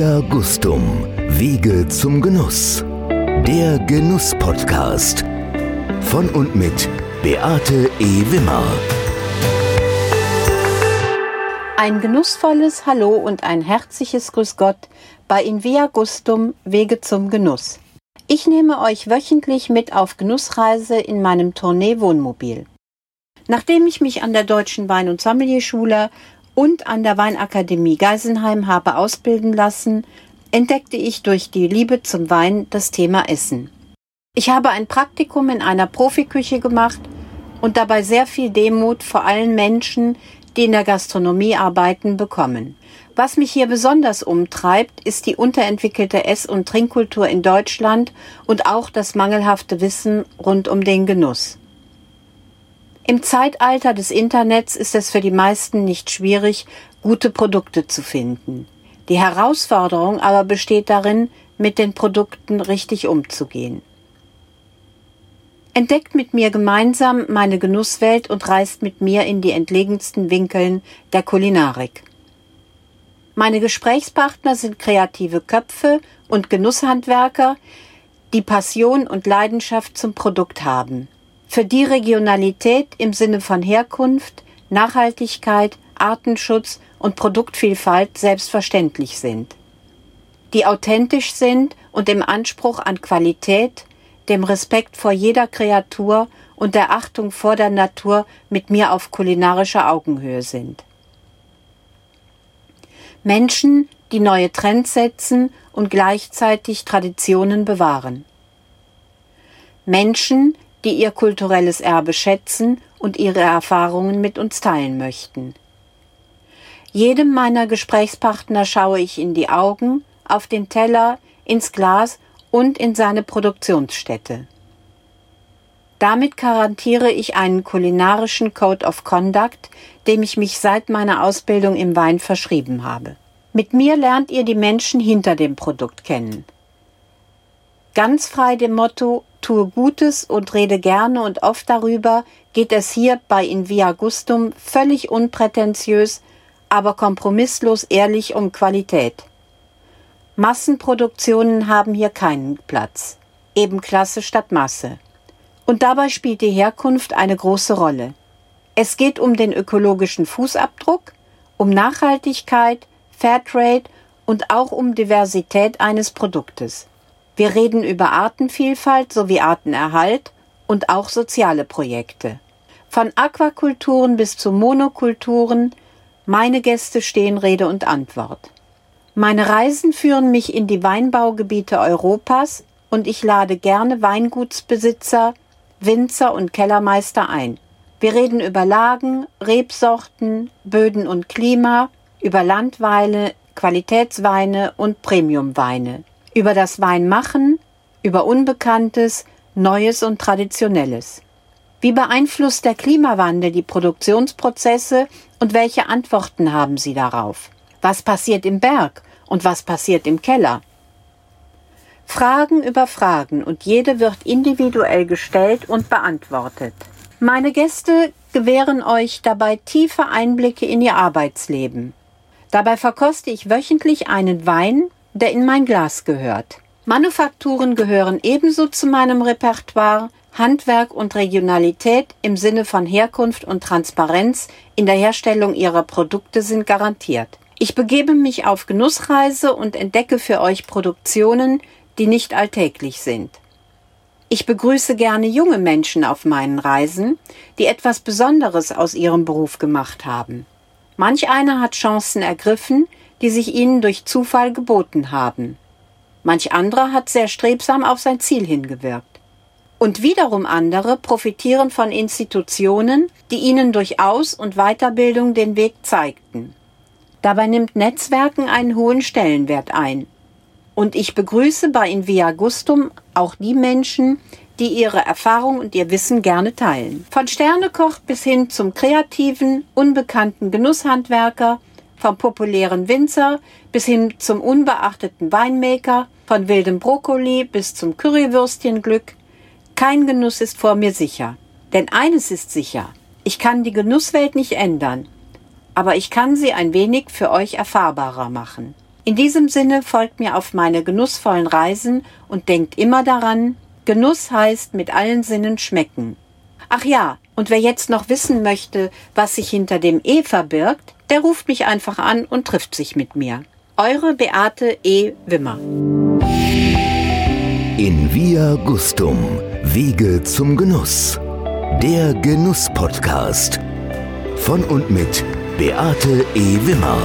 Via Gustum, Wege zum Genuss. Der Genuss-Podcast. Von und mit Beate E. Wimmer. Ein genussvolles Hallo und ein herzliches Grüß Gott bei In Via Gustum, Wege zum Genuss. Ich nehme euch wöchentlich mit auf Genussreise in meinem Tournee-Wohnmobil. Nachdem ich mich an der Deutschen Wein- und Sommelierschule und an der Weinakademie Geisenheim habe ausbilden lassen, entdeckte ich durch die Liebe zum Wein das Thema Essen. Ich habe ein Praktikum in einer Profiküche gemacht und dabei sehr viel Demut vor allen Menschen, die in der Gastronomie arbeiten, bekommen. Was mich hier besonders umtreibt, ist die unterentwickelte Ess- und Trinkkultur in Deutschland und auch das mangelhafte Wissen rund um den Genuss. Im Zeitalter des Internets ist es für die meisten nicht schwierig, gute Produkte zu finden. Die Herausforderung aber besteht darin, mit den Produkten richtig umzugehen. Entdeckt mit mir gemeinsam meine Genusswelt und reist mit mir in die entlegensten Winkeln der Kulinarik. Meine Gesprächspartner sind kreative Köpfe und Genusshandwerker, die Passion und Leidenschaft zum Produkt haben für die Regionalität im Sinne von Herkunft, Nachhaltigkeit, Artenschutz und Produktvielfalt selbstverständlich sind, die authentisch sind und im Anspruch an Qualität, dem Respekt vor jeder Kreatur und der Achtung vor der Natur mit mir auf kulinarischer Augenhöhe sind. Menschen, die neue Trends setzen und gleichzeitig Traditionen bewahren. Menschen, die ihr kulturelles Erbe schätzen und ihre Erfahrungen mit uns teilen möchten. Jedem meiner Gesprächspartner schaue ich in die Augen, auf den Teller, ins Glas und in seine Produktionsstätte. Damit garantiere ich einen kulinarischen Code of Conduct, dem ich mich seit meiner Ausbildung im Wein verschrieben habe. Mit mir lernt ihr die Menschen hinter dem Produkt kennen. Ganz frei dem Motto Tue Gutes und rede gerne und oft darüber, geht es hier bei In Via Gustum völlig unprätentiös, aber kompromisslos ehrlich um Qualität. Massenproduktionen haben hier keinen Platz. Eben Klasse statt Masse. Und dabei spielt die Herkunft eine große Rolle. Es geht um den ökologischen Fußabdruck, um Nachhaltigkeit, Fairtrade und auch um Diversität eines Produktes. Wir reden über Artenvielfalt sowie Artenerhalt und auch soziale Projekte. Von Aquakulturen bis zu Monokulturen, meine Gäste stehen Rede und Antwort. Meine Reisen führen mich in die Weinbaugebiete Europas und ich lade gerne Weingutsbesitzer, Winzer und Kellermeister ein. Wir reden über Lagen, Rebsorten, Böden und Klima, über Landweine, Qualitätsweine und Premiumweine über das Weinmachen, über Unbekanntes, Neues und Traditionelles. Wie beeinflusst der Klimawandel die Produktionsprozesse und welche Antworten haben Sie darauf? Was passiert im Berg und was passiert im Keller? Fragen über Fragen und jede wird individuell gestellt und beantwortet. Meine Gäste gewähren euch dabei tiefe Einblicke in ihr Arbeitsleben. Dabei verkoste ich wöchentlich einen Wein der in mein Glas gehört. Manufakturen gehören ebenso zu meinem Repertoire, Handwerk und Regionalität im Sinne von Herkunft und Transparenz in der Herstellung ihrer Produkte sind garantiert. Ich begebe mich auf Genussreise und entdecke für euch Produktionen, die nicht alltäglich sind. Ich begrüße gerne junge Menschen auf meinen Reisen, die etwas Besonderes aus ihrem Beruf gemacht haben. Manch einer hat Chancen ergriffen, die sich ihnen durch Zufall geboten haben. Manch anderer hat sehr strebsam auf sein Ziel hingewirkt. Und wiederum andere profitieren von Institutionen, die ihnen durch Aus- und Weiterbildung den Weg zeigten. Dabei nimmt Netzwerken einen hohen Stellenwert ein. Und ich begrüße bei Invia Gustum auch die Menschen, die ihre Erfahrung und ihr Wissen gerne teilen. Von Sternekoch bis hin zum kreativen, unbekannten Genusshandwerker vom populären Winzer bis hin zum unbeachteten Weinmaker, von wildem Brokkoli bis zum Currywürstchenglück. Kein Genuss ist vor mir sicher. Denn eines ist sicher, ich kann die Genusswelt nicht ändern, aber ich kann sie ein wenig für euch erfahrbarer machen. In diesem Sinne folgt mir auf meine genussvollen Reisen und denkt immer daran, Genuss heißt mit allen Sinnen schmecken. Ach ja, und wer jetzt noch wissen möchte, was sich hinter dem E verbirgt, der ruft mich einfach an und trifft sich mit mir. Eure Beate E. Wimmer. In Via Gustum, Wege zum Genuss. Der Genuss-Podcast. Von und mit Beate E. Wimmer.